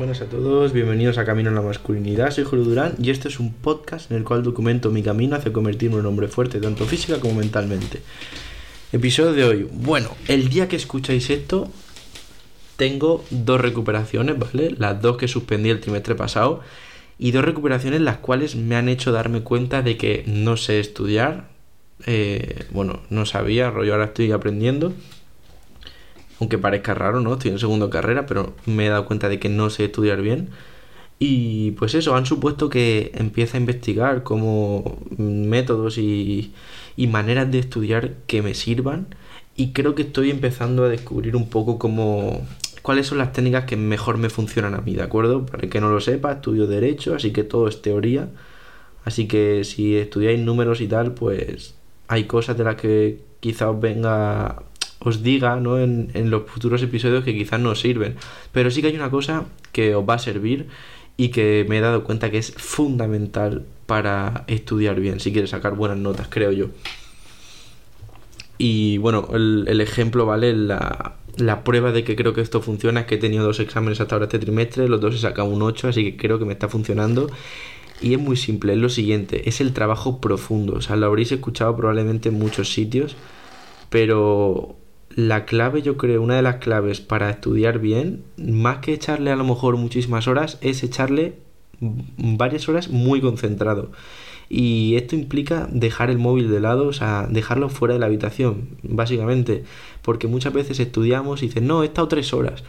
buenas a todos, bienvenidos a Camino a la Masculinidad, soy Julio Durán y este es un podcast en el cual documento mi camino hacia convertirme en un hombre fuerte, tanto física como mentalmente. Episodio de hoy. Bueno, el día que escucháis esto, tengo dos recuperaciones, ¿vale? Las dos que suspendí el trimestre pasado y dos recuperaciones las cuales me han hecho darme cuenta de que no sé estudiar. Eh, bueno, no sabía, rollo, ahora estoy aprendiendo aunque parezca raro, ¿no? Estoy en segundo carrera, pero me he dado cuenta de que no sé estudiar bien. Y pues eso, han supuesto que empiece a investigar como métodos y, y maneras de estudiar que me sirvan. Y creo que estoy empezando a descubrir un poco cómo cuáles son las técnicas que mejor me funcionan a mí, ¿de acuerdo? Para el que no lo sepa, estudio Derecho, así que todo es teoría. Así que si estudiáis números y tal, pues hay cosas de las que quizá os venga os diga ¿no? en, los futuros episodios que quizás no sirven. Pero sí que hay una cosa que os va a servir y que me he dado cuenta que es fundamental para estudiar bien, si quieres sacar buenas notas, creo yo. Y bueno, el, el ejemplo, ¿vale? La, la, prueba de que creo que esto funciona es que he tenido dos exámenes hasta ahora este trimestre, los dos he sacado un 8, así que creo que me está funcionando. Y es muy simple, es lo siguiente, es el trabajo profundo. O sea, lo habréis escuchado probablemente en muchos sitios, pero la clave, yo creo, una de las claves para estudiar bien, más que echarle a lo mejor muchísimas horas, es echarle varias horas muy concentrado. Y esto implica dejar el móvil de lado, o sea, dejarlo fuera de la habitación, básicamente. Porque muchas veces estudiamos y dicen, no, he estado tres horas,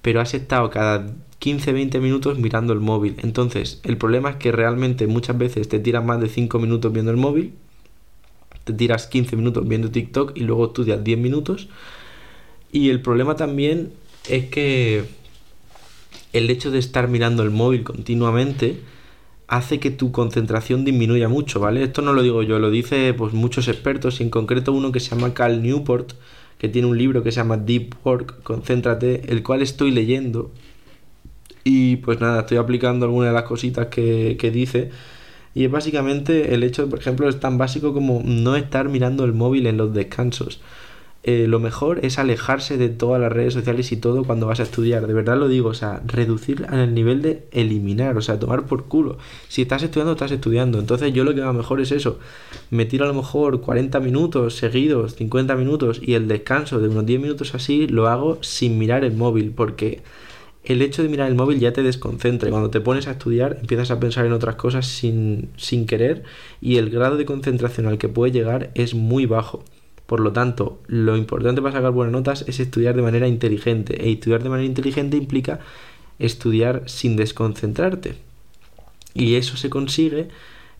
pero has estado cada 15-20 minutos mirando el móvil. Entonces, el problema es que realmente muchas veces te tiras más de 5 minutos viendo el móvil te tiras 15 minutos viendo TikTok y luego estudias 10 minutos. Y el problema también es que el hecho de estar mirando el móvil continuamente hace que tu concentración disminuya mucho, ¿vale? Esto no lo digo yo, lo dice pues muchos expertos y en concreto uno que se llama Cal Newport, que tiene un libro que se llama Deep Work, Concéntrate, el cual estoy leyendo. Y pues nada, estoy aplicando algunas de las cositas que, que dice y es básicamente el hecho, por ejemplo, es tan básico como no estar mirando el móvil en los descansos. Eh, lo mejor es alejarse de todas las redes sociales y todo cuando vas a estudiar. De verdad lo digo, o sea, reducir al nivel de eliminar, o sea, tomar por culo. Si estás estudiando, estás estudiando. Entonces yo lo que hago mejor es eso. Me tiro a lo mejor 40 minutos seguidos, 50 minutos y el descanso de unos 10 minutos así lo hago sin mirar el móvil porque el hecho de mirar el móvil ya te desconcentra y cuando te pones a estudiar empiezas a pensar en otras cosas sin, sin querer y el grado de concentración al que puede llegar es muy bajo. Por lo tanto, lo importante para sacar buenas notas es estudiar de manera inteligente. E estudiar de manera inteligente implica estudiar sin desconcentrarte. Y eso se consigue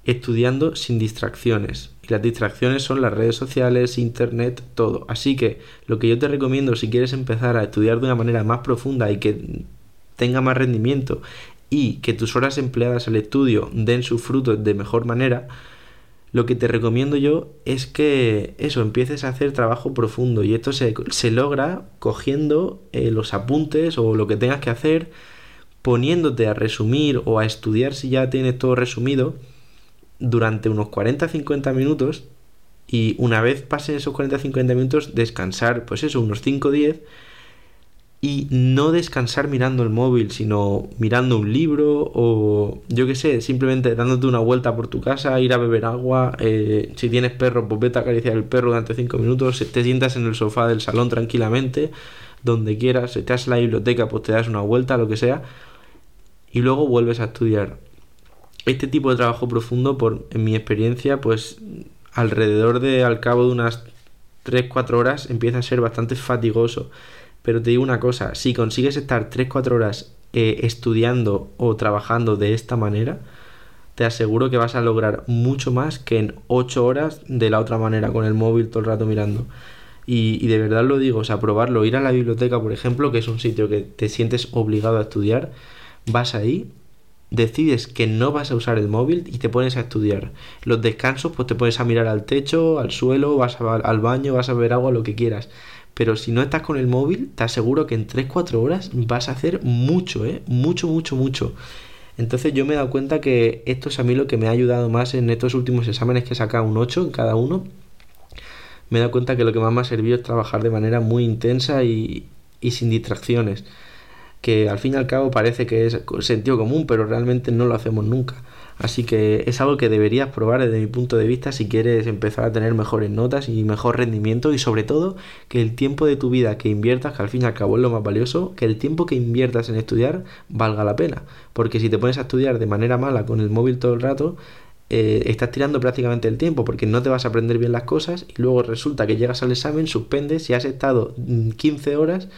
estudiando sin distracciones. Y las distracciones son las redes sociales, internet, todo. Así que lo que yo te recomiendo si quieres empezar a estudiar de una manera más profunda y que tenga más rendimiento y que tus horas empleadas al estudio den sus frutos de mejor manera, lo que te recomiendo yo es que eso, empieces a hacer trabajo profundo y esto se, se logra cogiendo eh, los apuntes o lo que tengas que hacer, poniéndote a resumir o a estudiar si ya tienes todo resumido durante unos 40-50 minutos y una vez pasen esos 40-50 minutos descansar, pues eso, unos 5-10 y no descansar mirando el móvil, sino mirando un libro o yo qué sé, simplemente dándote una vuelta por tu casa, ir a beber agua, eh, si tienes perro, pues vete a acariciar el perro durante 5 minutos, te sientas en el sofá del salón tranquilamente, donde quieras, si te a la biblioteca, pues te das una vuelta, lo que sea, y luego vuelves a estudiar. Este tipo de trabajo profundo, por, en mi experiencia, pues alrededor de al cabo de unas 3-4 horas empieza a ser bastante fatigoso pero te digo una cosa, si consigues estar 3-4 horas eh, estudiando o trabajando de esta manera, te aseguro que vas a lograr mucho más que en 8 horas de la otra manera, con el móvil todo el rato mirando. Y, y, de verdad lo digo, o sea, probarlo, ir a la biblioteca, por ejemplo, que es un sitio que te sientes obligado a estudiar, vas ahí, decides que no vas a usar el móvil y te pones a estudiar. Los descansos, pues te pones a mirar al techo, al suelo, vas al baño, vas a beber agua, lo que quieras. Pero si no estás con el móvil, te aseguro que en 3-4 horas vas a hacer mucho, ¿eh? Mucho, mucho, mucho. Entonces yo me he dado cuenta que esto es a mí lo que me ha ayudado más en estos últimos exámenes que he sacado un 8 en cada uno. Me he dado cuenta que lo que más me ha servido es trabajar de manera muy intensa y, y sin distracciones. Que al fin y al cabo parece que es sentido común, pero realmente no lo hacemos nunca. Así que es algo que deberías probar desde mi punto de vista si quieres empezar a tener mejores notas y mejor rendimiento y sobre todo que el tiempo de tu vida que inviertas, que al fin y al cabo es lo más valioso, que el tiempo que inviertas en estudiar valga la pena. Porque si te pones a estudiar de manera mala con el móvil todo el rato, eh, estás tirando prácticamente el tiempo porque no te vas a aprender bien las cosas y luego resulta que llegas al examen, suspendes y has estado 15 mm, horas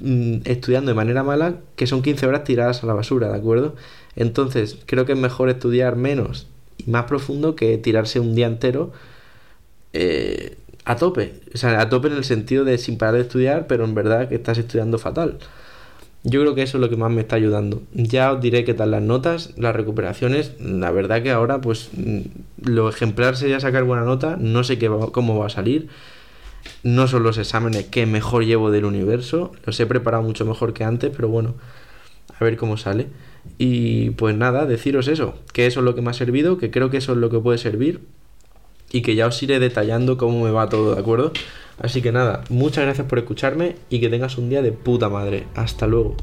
mm, estudiando de manera mala, que son 15 horas tiradas a la basura, ¿de acuerdo? Entonces, creo que es mejor estudiar menos y más profundo que tirarse un día entero eh, a tope. O sea, a tope en el sentido de sin parar de estudiar, pero en verdad que estás estudiando fatal. Yo creo que eso es lo que más me está ayudando. Ya os diré qué tal las notas, las recuperaciones. La verdad que ahora, pues, mm, lo ejemplar sería sacar buena nota. No sé qué cómo va a salir. No son los exámenes que mejor llevo del universo. Los he preparado mucho mejor que antes, pero bueno, a ver cómo sale. Y pues nada, deciros eso, que eso es lo que me ha servido, que creo que eso es lo que puede servir y que ya os iré detallando cómo me va todo, ¿de acuerdo? Así que nada, muchas gracias por escucharme y que tengas un día de puta madre. Hasta luego.